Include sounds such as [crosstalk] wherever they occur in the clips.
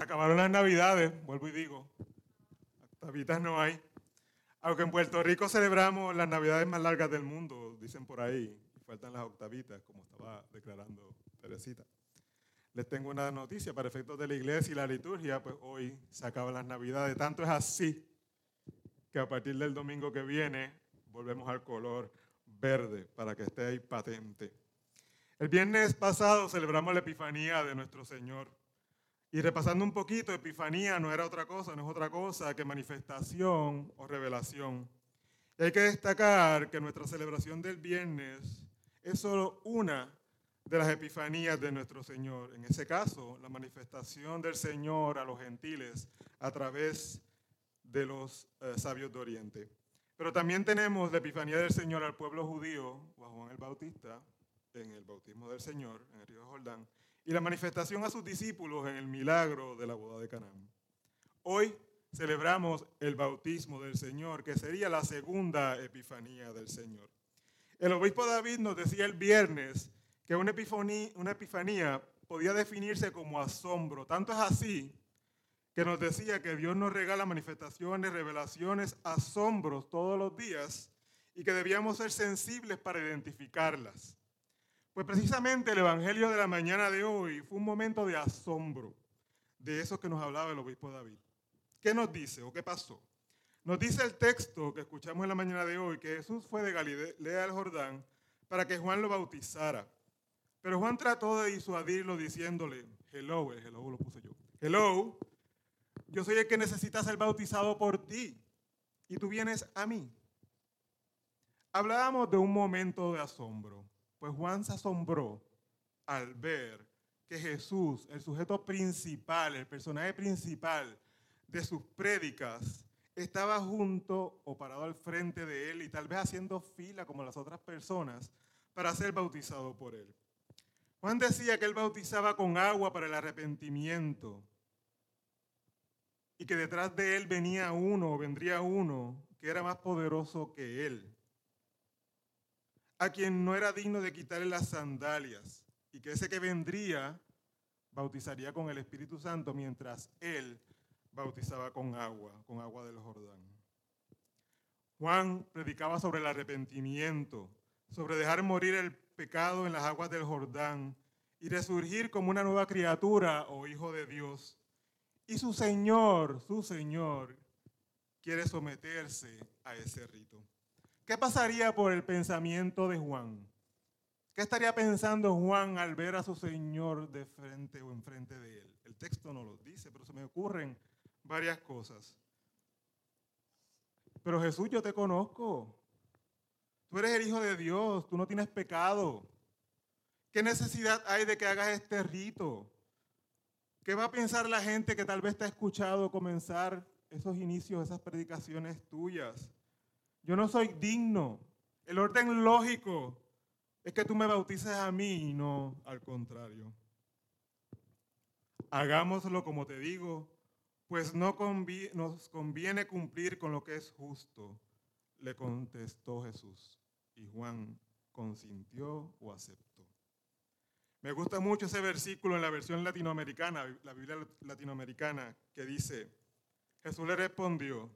Se acabaron las navidades, vuelvo y digo. Octavitas no hay. Aunque en Puerto Rico celebramos las navidades más largas del mundo, dicen por ahí, faltan las octavitas, como estaba declarando Teresita. Les tengo una noticia para efectos de la iglesia y la liturgia, pues hoy se acaban las navidades. Tanto es así que a partir del domingo que viene volvemos al color verde para que esté ahí patente. El viernes pasado celebramos la Epifanía de nuestro Señor. Y repasando un poquito, Epifanía no era otra cosa, no es otra cosa que manifestación o revelación. Y hay que destacar que nuestra celebración del viernes es solo una de las epifanías de nuestro Señor. En ese caso, la manifestación del Señor a los gentiles a través de los eh, sabios de Oriente. Pero también tenemos la epifanía del Señor al pueblo judío, o a Juan el Bautista, en el bautismo del Señor, en el río Jordán, y la manifestación a sus discípulos en el milagro de la boda de Canaán. Hoy celebramos el bautismo del Señor, que sería la segunda epifanía del Señor. El obispo David nos decía el viernes que una epifanía, una epifanía podía definirse como asombro. Tanto es así que nos decía que Dios nos regala manifestaciones, revelaciones, asombros todos los días y que debíamos ser sensibles para identificarlas. Pues precisamente el Evangelio de la mañana de hoy fue un momento de asombro de eso que nos hablaba el obispo David. ¿Qué nos dice o qué pasó? Nos dice el texto que escuchamos en la mañana de hoy que Jesús fue de Galilea al Jordán para que Juan lo bautizara. Pero Juan trató de disuadirlo diciéndole, hello, el hello lo puse yo, hello, yo soy el que necesita ser bautizado por ti y tú vienes a mí. Hablábamos de un momento de asombro. Pues Juan se asombró al ver que Jesús, el sujeto principal, el personaje principal de sus prédicas, estaba junto o parado al frente de él y tal vez haciendo fila como las otras personas para ser bautizado por él. Juan decía que él bautizaba con agua para el arrepentimiento y que detrás de él venía uno o vendría uno que era más poderoso que él a quien no era digno de quitarle las sandalias, y que ese que vendría bautizaría con el Espíritu Santo mientras él bautizaba con agua, con agua del Jordán. Juan predicaba sobre el arrepentimiento, sobre dejar morir el pecado en las aguas del Jordán y resurgir como una nueva criatura o hijo de Dios. Y su Señor, su Señor, quiere someterse a ese rito. ¿Qué pasaría por el pensamiento de Juan? ¿Qué estaría pensando Juan al ver a su Señor de frente o enfrente de él? El texto no lo dice, pero se me ocurren varias cosas. Pero Jesús, yo te conozco. Tú eres el Hijo de Dios, tú no tienes pecado. ¿Qué necesidad hay de que hagas este rito? ¿Qué va a pensar la gente que tal vez te ha escuchado comenzar esos inicios, esas predicaciones tuyas? Yo no soy digno. El orden lógico es que tú me bautices a mí y no al contrario. Hagámoslo como te digo, pues no nos conviene cumplir con lo que es justo, le contestó Jesús. Y Juan consintió o aceptó. Me gusta mucho ese versículo en la versión latinoamericana, la Biblia latinoamericana, que dice, Jesús le respondió,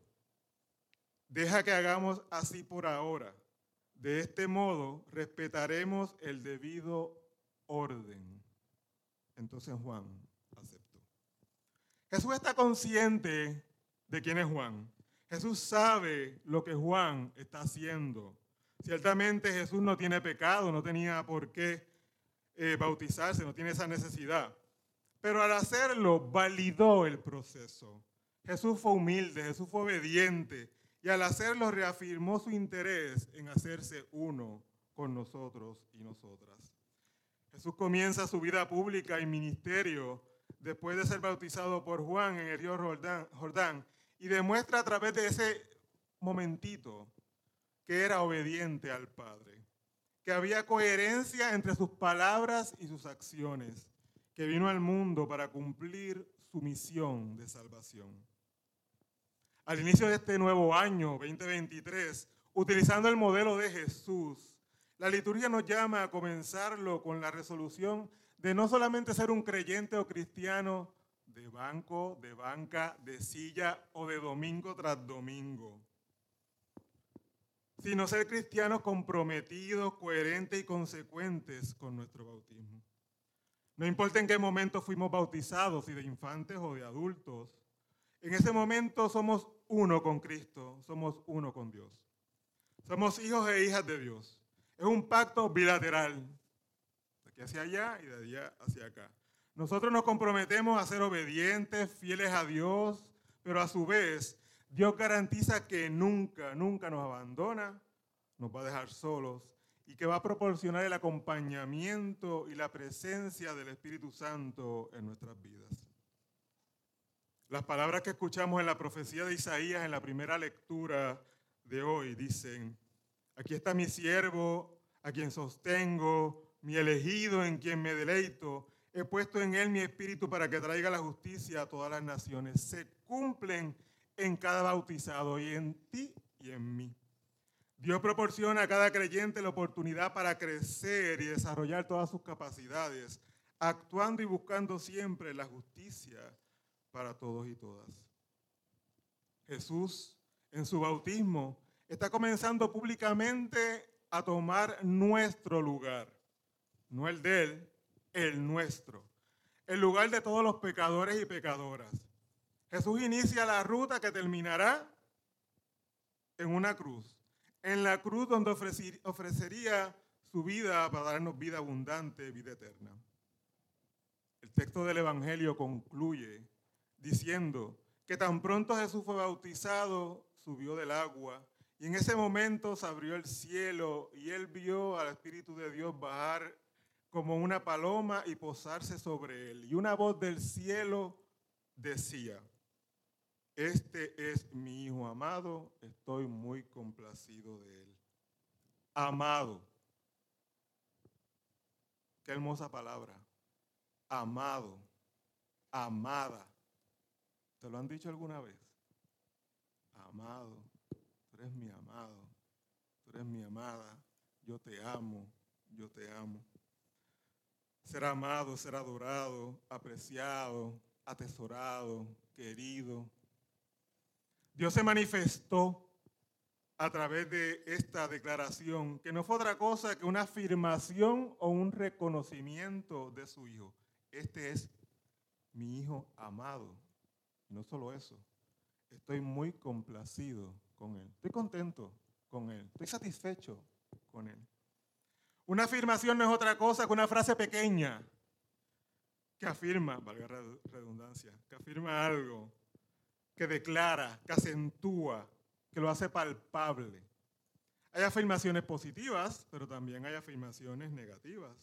Deja que hagamos así por ahora. De este modo respetaremos el debido orden. Entonces Juan aceptó. Jesús está consciente de quién es Juan. Jesús sabe lo que Juan está haciendo. Ciertamente Jesús no tiene pecado, no tenía por qué eh, bautizarse, no tiene esa necesidad. Pero al hacerlo, validó el proceso. Jesús fue humilde, Jesús fue obediente, y al hacerlo reafirmó su interés en hacerse uno con nosotros y nosotras. Jesús comienza su vida pública y ministerio después de ser bautizado por Juan en el río Jordán, y demuestra a través de ese momentito que era obediente al Padre, que había coherencia entre sus palabras y sus acciones, que vino al mundo para cumplir su misión de salvación al inicio de este nuevo año 2023, utilizando el modelo de Jesús, la liturgia nos llama a comenzarlo con la resolución de no solamente ser un creyente o cristiano de banco, de banca, de silla o de domingo tras domingo, sino ser cristianos comprometidos, coherentes y consecuentes con nuestro bautismo. No importa en qué momento fuimos bautizados, si de infantes o de adultos, en ese momento somos uno con Cristo, somos uno con Dios. Somos hijos e hijas de Dios. Es un pacto bilateral, de aquí hacia allá y de allá hacia acá. Nosotros nos comprometemos a ser obedientes, fieles a Dios, pero a su vez Dios garantiza que nunca, nunca nos abandona, nos va a dejar solos y que va a proporcionar el acompañamiento y la presencia del Espíritu Santo en nuestras vidas. Las palabras que escuchamos en la profecía de Isaías en la primera lectura de hoy dicen, aquí está mi siervo, a quien sostengo, mi elegido en quien me deleito, he puesto en él mi espíritu para que traiga la justicia a todas las naciones. Se cumplen en cada bautizado y en ti y en mí. Dios proporciona a cada creyente la oportunidad para crecer y desarrollar todas sus capacidades, actuando y buscando siempre la justicia para todos y todas. Jesús, en su bautismo, está comenzando públicamente a tomar nuestro lugar, no el de él, el nuestro, el lugar de todos los pecadores y pecadoras. Jesús inicia la ruta que terminará en una cruz, en la cruz donde ofrecería su vida para darnos vida abundante, vida eterna. El texto del Evangelio concluye diciendo que tan pronto Jesús fue bautizado, subió del agua, y en ese momento se abrió el cielo y él vio al Espíritu de Dios bajar como una paloma y posarse sobre él. Y una voz del cielo decía, este es mi Hijo amado, estoy muy complacido de él. Amado. Qué hermosa palabra. Amado. Amada. ¿Te lo han dicho alguna vez? Amado, tú eres mi amado, tú eres mi amada, yo te amo, yo te amo. Ser amado, ser adorado, apreciado, atesorado, querido. Dios se manifestó a través de esta declaración, que no fue otra cosa que una afirmación o un reconocimiento de su Hijo. Este es mi Hijo amado. No solo eso, estoy muy complacido con Él. Estoy contento con Él. Estoy satisfecho con Él. Una afirmación no es otra cosa que una frase pequeña que afirma, valga redundancia, que afirma algo, que declara, que acentúa, que lo hace palpable. Hay afirmaciones positivas, pero también hay afirmaciones negativas.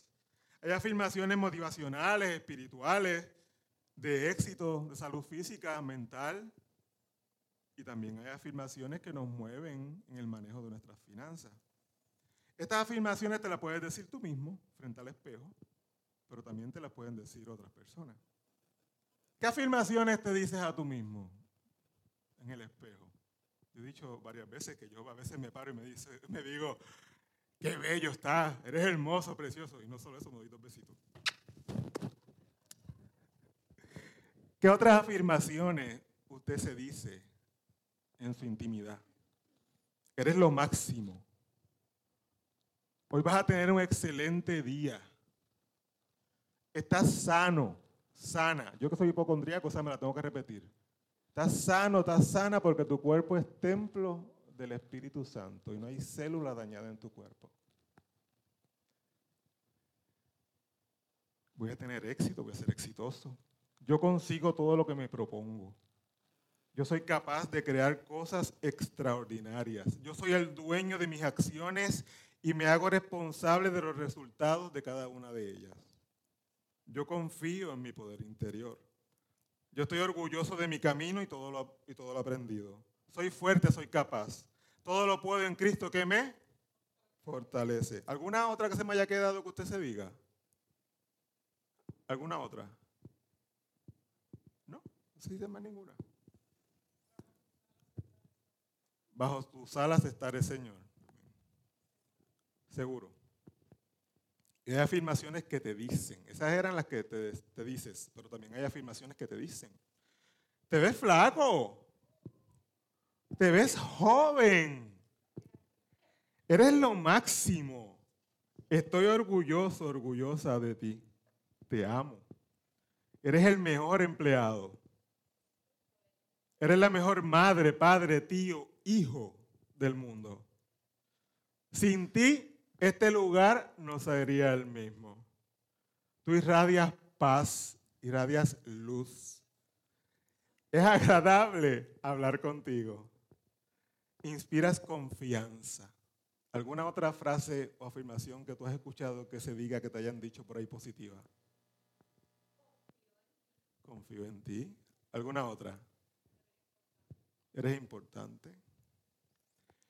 Hay afirmaciones motivacionales, espirituales, de éxito, de salud física, mental, y también hay afirmaciones que nos mueven en el manejo de nuestras finanzas. Estas afirmaciones te las puedes decir tú mismo frente al espejo, pero también te las pueden decir otras personas. ¿Qué afirmaciones te dices a tú mismo en el espejo? Yo he dicho varias veces que yo a veces me paro y me, [laughs] digo, qué bello estás, eres hermoso, precioso. Y no solo eso, me doy dos besitos. ¿Qué otras afirmaciones usted se dice en su intimidad? Eres lo máximo. Hoy vas a tener un excelente día. Estás sano, sana. Yo que soy hipocondríaco, o sea, me la tengo que repetir. Estás sano, estás sana porque tu cuerpo es templo del Espíritu Santo y no hay célula dañada en tu cuerpo. Voy a tener éxito, voy a ser exitoso. Yo consigo todo lo que me propongo. Yo soy capaz de crear cosas extraordinarias. Yo soy el dueño de mis acciones y me hago responsable de los resultados de cada una de ellas. Yo confío en mi poder interior. Yo estoy orgulloso de mi camino y todo lo, y todo lo aprendido. Soy fuerte, soy capaz. Todo lo puedo en Cristo que me fortalece. ¿Alguna otra que se me haya quedado que usted se diga? ¿Alguna otra? Sí, de más ninguna. Bajo tus alas estaré, Señor. Seguro. Y hay afirmaciones que te dicen. Esas eran las que te, te dices, pero también hay afirmaciones que te dicen. Te ves flaco. Te ves joven. Eres lo máximo. Estoy orgulloso, orgullosa de ti. Te amo. Eres el mejor empleado. Eres la mejor madre, padre, tío, hijo del mundo. Sin ti, este lugar no sería el mismo. Tú irradias paz, irradias luz. Es agradable hablar contigo. Inspiras confianza. ¿Alguna otra frase o afirmación que tú has escuchado que se diga que te hayan dicho por ahí positiva? Confío en ti. ¿Alguna otra? Eres importante.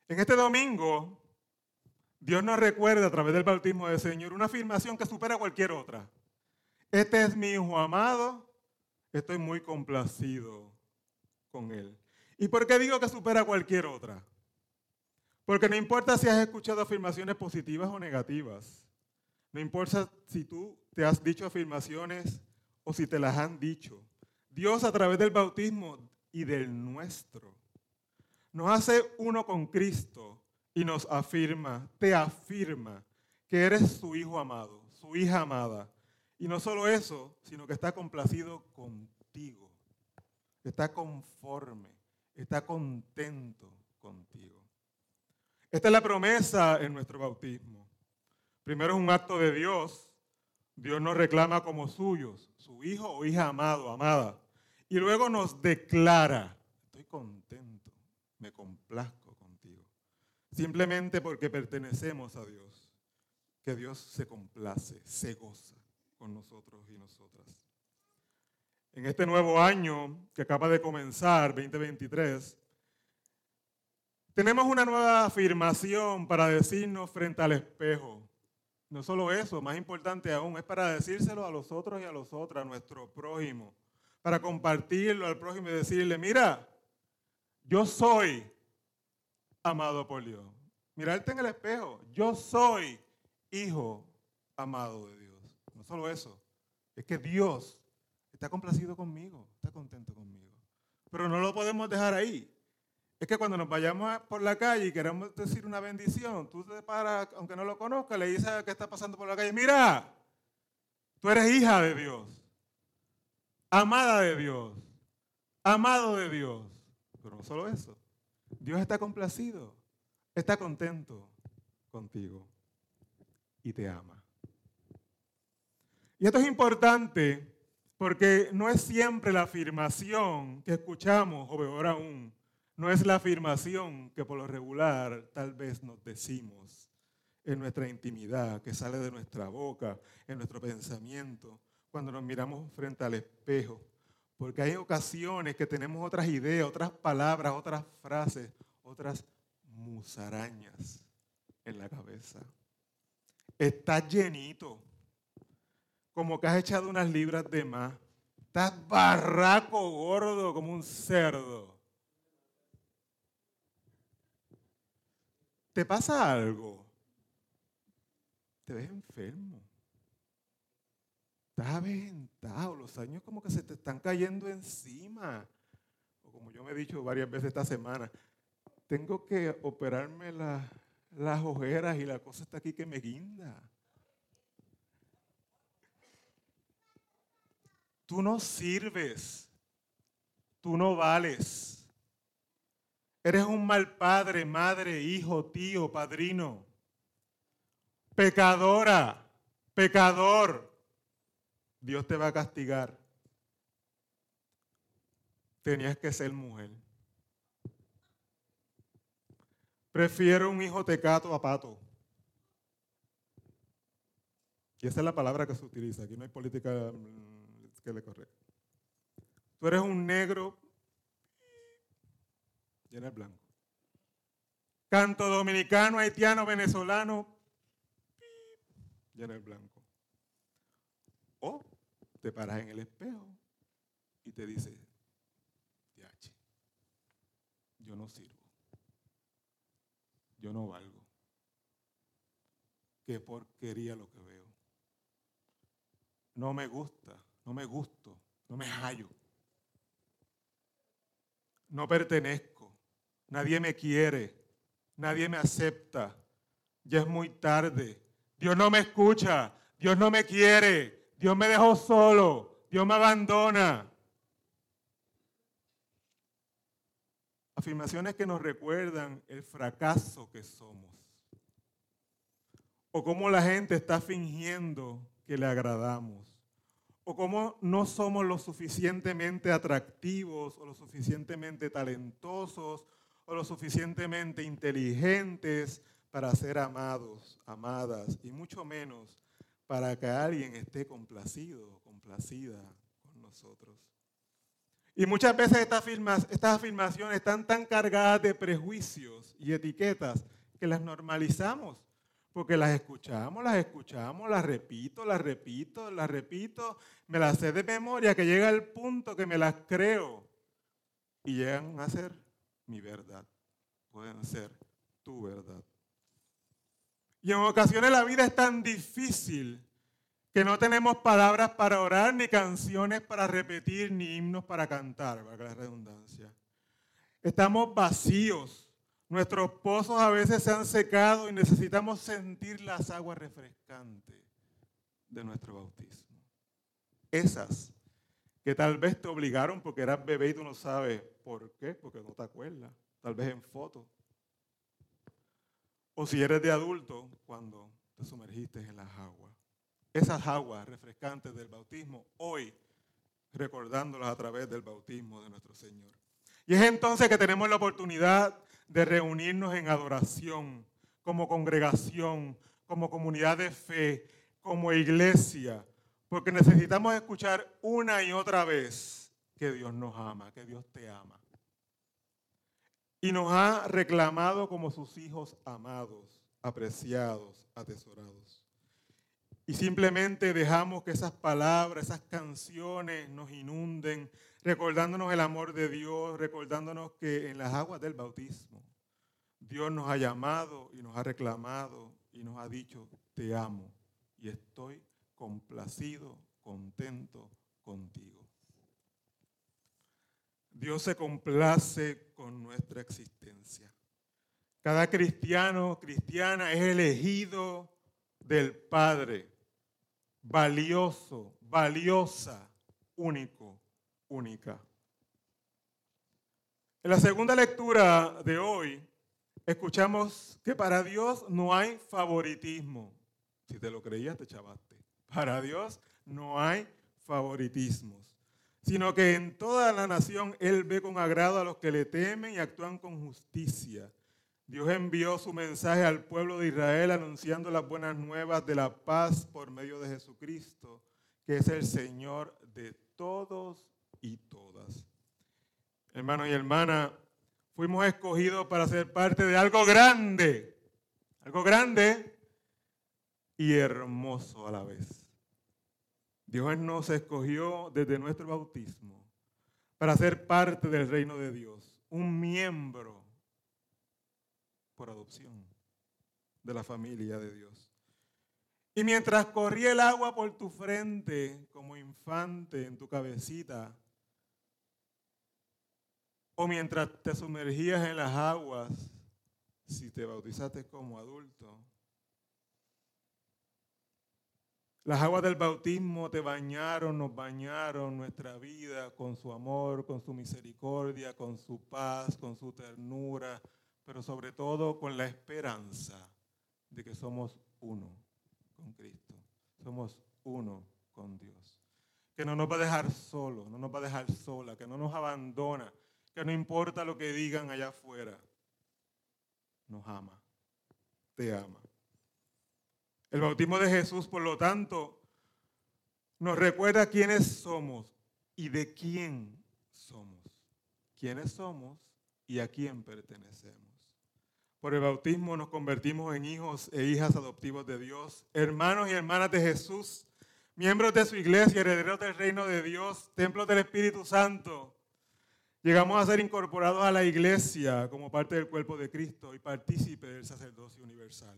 En este domingo, Dios nos recuerda a través del bautismo del Señor una afirmación que supera cualquier otra. Este es mi hijo amado, estoy muy complacido con él. ¿Y por qué digo que supera cualquier otra? Porque no importa si has escuchado afirmaciones positivas o negativas. No importa si tú te has dicho afirmaciones o si te las han dicho. Dios a través del bautismo y del nuestro nos hace uno con Cristo y nos afirma, te afirma que eres su hijo amado, su hija amada. Y no solo eso, sino que está complacido contigo, está conforme, está contento contigo. Esta es la promesa en nuestro bautismo. Primero es un acto de Dios. Dios nos reclama como suyos, su hijo o hija amado, amada. Y luego nos declara, estoy contento, me complazco contigo. Simplemente porque pertenecemos a Dios, que Dios se complace, se goza con nosotros y nosotras. En este nuevo año que acaba de comenzar, 2023, tenemos una nueva afirmación para decirnos frente al espejo. No solo eso, más importante aún, es para decírselo a los otros y a los otros, a nuestro prójimo, para compartirlo al prójimo y decirle, mira, yo soy amado por Dios. Mirarte en el espejo, yo soy hijo amado de Dios. No solo eso, es que Dios está complacido conmigo, está contento conmigo. Pero no lo podemos dejar ahí. Es que cuando nos vayamos por la calle y queremos decir una bendición, tú te paras, aunque no lo conozcas, le dices que está pasando por la calle, mira, tú eres hija de Dios, amada de Dios, amado de Dios. Pero no solo eso, Dios está complacido, está contento contigo y te ama. Y esto es importante porque no es siempre la afirmación que escuchamos, o peor aún, no es la afirmación que por lo regular tal vez nos decimos en nuestra intimidad, que sale de nuestra boca, en nuestro pensamiento, cuando nos miramos frente al espejo. Porque hay ocasiones que tenemos otras ideas, otras palabras, otras frases, otras musarañas en la cabeza. Estás llenito, como que has echado unas libras de más. Estás barraco gordo como un cerdo. ¿Te pasa algo? Te ves enfermo. Estás aventado, los años como que se te están cayendo encima. O como yo me he dicho varias veces esta semana, tengo que operarme las ojeras y la cosa está aquí que me guinda. Tú no sirves, tú no vales. Eres un mal padre, madre, hijo, tío, padrino. Pecadora, pecador. Dios te va a castigar. Tenías que ser mujer. Prefiero un hijo tecato a pato. Y esa es la palabra que se utiliza. Aquí no hay política mm, que le corre. Tú eres un negro llena el blanco. Canto dominicano, haitiano, venezolano, llena el blanco. O te paras en el espejo y te dices, yo no sirvo, yo no valgo. Qué porquería lo que veo. no me gusta, no me gusto, no me hallo. No pertenezco, nadie me quiere, nadie me acepta, ya es muy tarde, Dios no me escucha, Dios no me quiere, Dios me dejó solo, Dios me abandona. Afirmaciones que nos recuerdan el fracaso que somos. O cómo la gente está fingiendo que le agradamos. O cómo no somos lo suficientemente atractivos o lo suficientemente talentosos o lo suficientemente inteligentes para ser amados, amadas y mucho menos para que alguien esté complacido, complacida con nosotros. Y muchas veces estas, afirmaciones están tan cargadas de prejuicios y etiquetas que las normalizamos, porque las escuchamos, las escuchamos, las repito, las repito, las repito, me las sé de memoria, que llega el punto que me las creo y llegan a ser mi verdad, pueden ser tu verdad. Y en ocasiones la vida es tan difícil que no tenemos palabras para orar, ni canciones para repetir, ni himnos para cantar, valga la redundancia. Estamos vacíos. Nuestros pozos a veces se han secado y necesitamos sentir las aguas refrescantes de nuestro bautismo. Esas que tal vez te obligaron porque eras bebé y tú no sabes por qué, porque no te acuerdas, tal vez en fotos. O si eres de adulto, cuando te sumergiste en las aguas esas aguas refrescantes del bautismo hoy, recordándolas a través del bautismo de nuestro Señor. Y es entonces que tenemos la oportunidad de reunirnos en adoración, como congregación, como comunidad de fe, como iglesia, porque necesitamos escuchar una y otra vez que Dios nos ama, que Dios te ama. Y nos ha reclamado como sus hijos amados, apreciados, atesorados. Y simplemente dejamos que esas palabras, esas canciones nos inunden, recordándonos el amor de Dios, recordándonos que en las aguas del bautismo Dios nos ha llamado y nos ha reclamado y nos ha dicho, te amo y estoy complacido, contento contigo. Dios se complace con nuestra existencia. Cada cristiano, cristiana es elegido del Padre valioso, valiosa, único, única. En la segunda lectura de hoy, escuchamos que para Dios no hay favoritismo. Si te lo creías, te chavaste. Para Dios no hay favoritismos, sino que en toda la nación Él ve con agrado a los que le temen y actúan con justicia. Dios envió su mensaje al pueblo de Israel anunciando las buenas nuevas de la paz por medio de Jesucristo, que es el Señor de todos y todas. Hermanos y hermanas, fuimos escogidos para ser parte de algo grande, algo grande y hermoso a la vez. Dios nos escogió desde nuestro bautismo para ser parte del reino de Dios, un miembro por adopción de la familia de Dios. Y mientras corría el agua por tu frente como infante en tu cabecita, o mientras te sumergías en las aguas, si te bautizaste como adulto, las aguas del bautismo te bañaron, nos bañaron nuestra vida con su amor, con su misericordia, con su paz, con su ternura, pero sobre todo con la esperanza de que somos uno con Cristo. Somos uno con Dios. Que no nos va a dejar solo, no nos va a dejar sola, que no nos abandona, que no importa lo que digan allá afuera, nos ama, te ama. El bautismo de Jesús, por lo tanto, nos recuerda quiénes somos y de quién somos. Quiénes somos y a quién pertenecemos. Por el bautismo nos convertimos en hijos e hijas adoptivos de Dios, hermanos y hermanas de Jesús, miembros de su iglesia, herederos del reino de Dios, templos del Espíritu Santo. Llegamos a ser incorporados a la iglesia como parte del cuerpo de Cristo y partícipe del sacerdocio universal.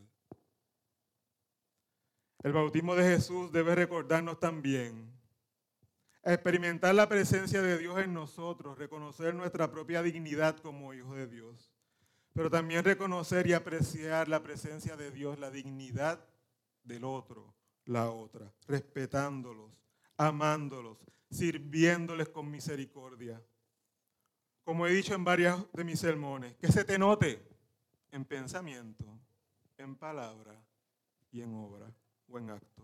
El bautismo de Jesús debe recordarnos también experimentar la presencia de Dios en nosotros, reconocer nuestra propia dignidad como hijos de Dios, pero también reconocer y apreciar la presencia de Dios, la dignidad del otro, la otra, respetándolos, amándolos, sirviéndoles con misericordia. Como he dicho en varios de mis sermones, que se te note en pensamiento, en palabra y en obra o en acto.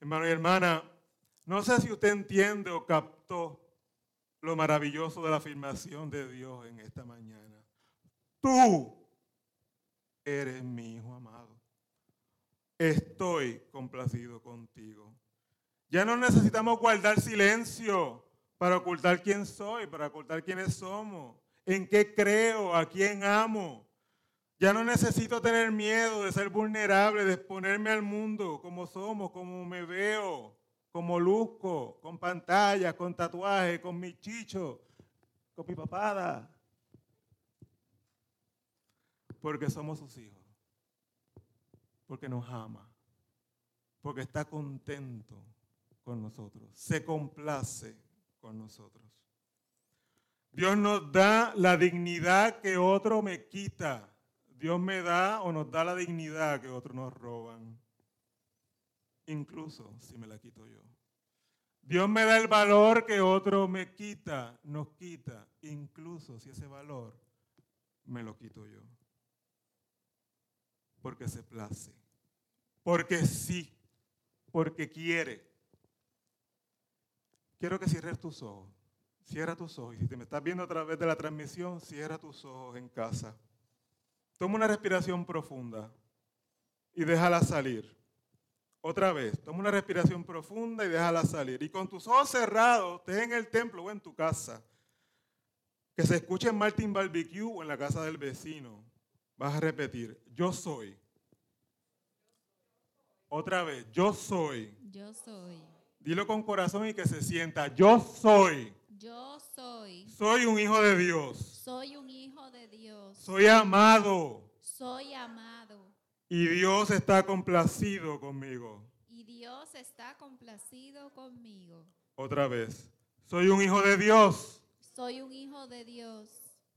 Hermano y hermana, no sé si usted entiende o captó lo maravilloso de la afirmación de Dios en esta mañana. Tú eres mi hijo amado. Estoy complacido contigo. Ya no necesitamos guardar silencio para ocultar quién soy, para ocultar quiénes somos, en qué creo, a quién amo. Ya no necesito tener miedo de ser vulnerable, de exponerme al mundo como somos, como me veo, como luzco, con pantalla, con tatuajes, con mi chicho, con mi papada. Porque somos sus hijos. Porque nos ama. Porque está contento con nosotros. Se complace con nosotros. Dios nos da la dignidad que otro me quita. Dios me da o nos da la dignidad que otros nos roban incluso si me la quito yo. Dios me da el valor que otro me quita, nos quita, incluso si ese valor me lo quito yo. Porque se place, porque sí, porque quiere. Quiero que cierres tus ojos. Cierra tus ojos. Y si te me estás viendo a través de la transmisión, cierra tus ojos en casa. Toma una respiración profunda y déjala salir. Otra vez, toma una respiración profunda y déjala salir. Y con tus ojos cerrados, estés en el templo o en tu casa, que se escuche en Martin Barbecue o en la casa del vecino, vas a repetir, yo soy. Otra vez, yo soy. Yo soy. Dilo con corazón y que se sienta, yo soy. Yo soy. Soy un hijo de Dios. Soy un hijo de Dios. Soy amado. Soy amado. Y Dios está complacido conmigo. Y Dios está complacido conmigo. Otra vez. Soy un hijo de Dios. Soy un hijo de Dios.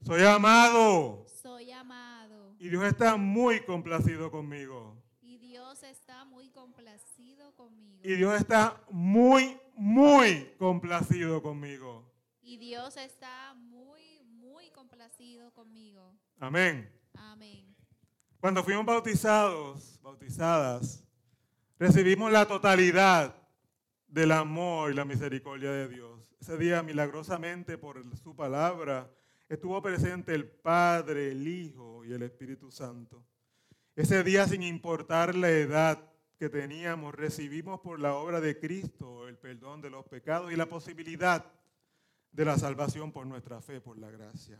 Soy amado. Soy amado. Y Dios está muy complacido conmigo. Y Dios está muy complacido conmigo. Y Dios está muy, muy complacido conmigo. Y Dios está muy, conmigo. Amén. Amén. Cuando fuimos bautizados, bautizadas, recibimos la totalidad del amor y la misericordia de Dios. Ese día, milagrosamente, por su palabra, estuvo presente el Padre, el Hijo y el Espíritu Santo. Ese día, sin importar la edad que teníamos, recibimos por la obra de Cristo el perdón de los pecados y la posibilidad de la salvación por nuestra fe, por la gracia.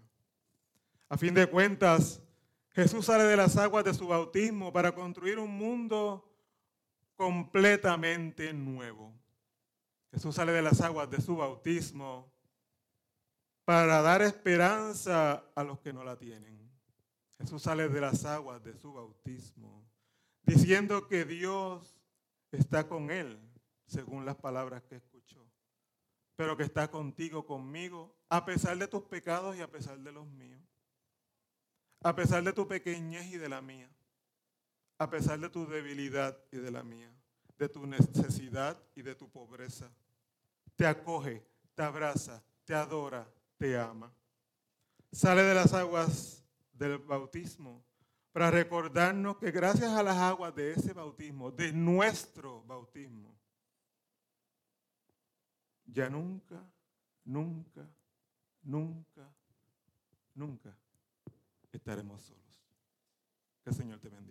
A fin de cuentas, Jesús sale de las aguas de su bautismo para construir un mundo completamente nuevo. Jesús sale de las aguas de su bautismo para dar esperanza a los que no la tienen. Jesús sale de las aguas de su bautismo diciendo que Dios está con él, según las palabras que escuchó, pero que está contigo, conmigo, a pesar de tus pecados y a pesar de los míos a pesar de tu pequeñez y de la mía, a pesar de tu debilidad y de la mía, de tu necesidad y de tu pobreza. Te acoge, te abraza, te adora, te ama. Sale de las aguas del bautismo para recordarnos que gracias a las aguas de ese bautismo, de nuestro bautismo, ya nunca, nunca, nunca, nunca estaremos solos. Que el Señor te bendiga.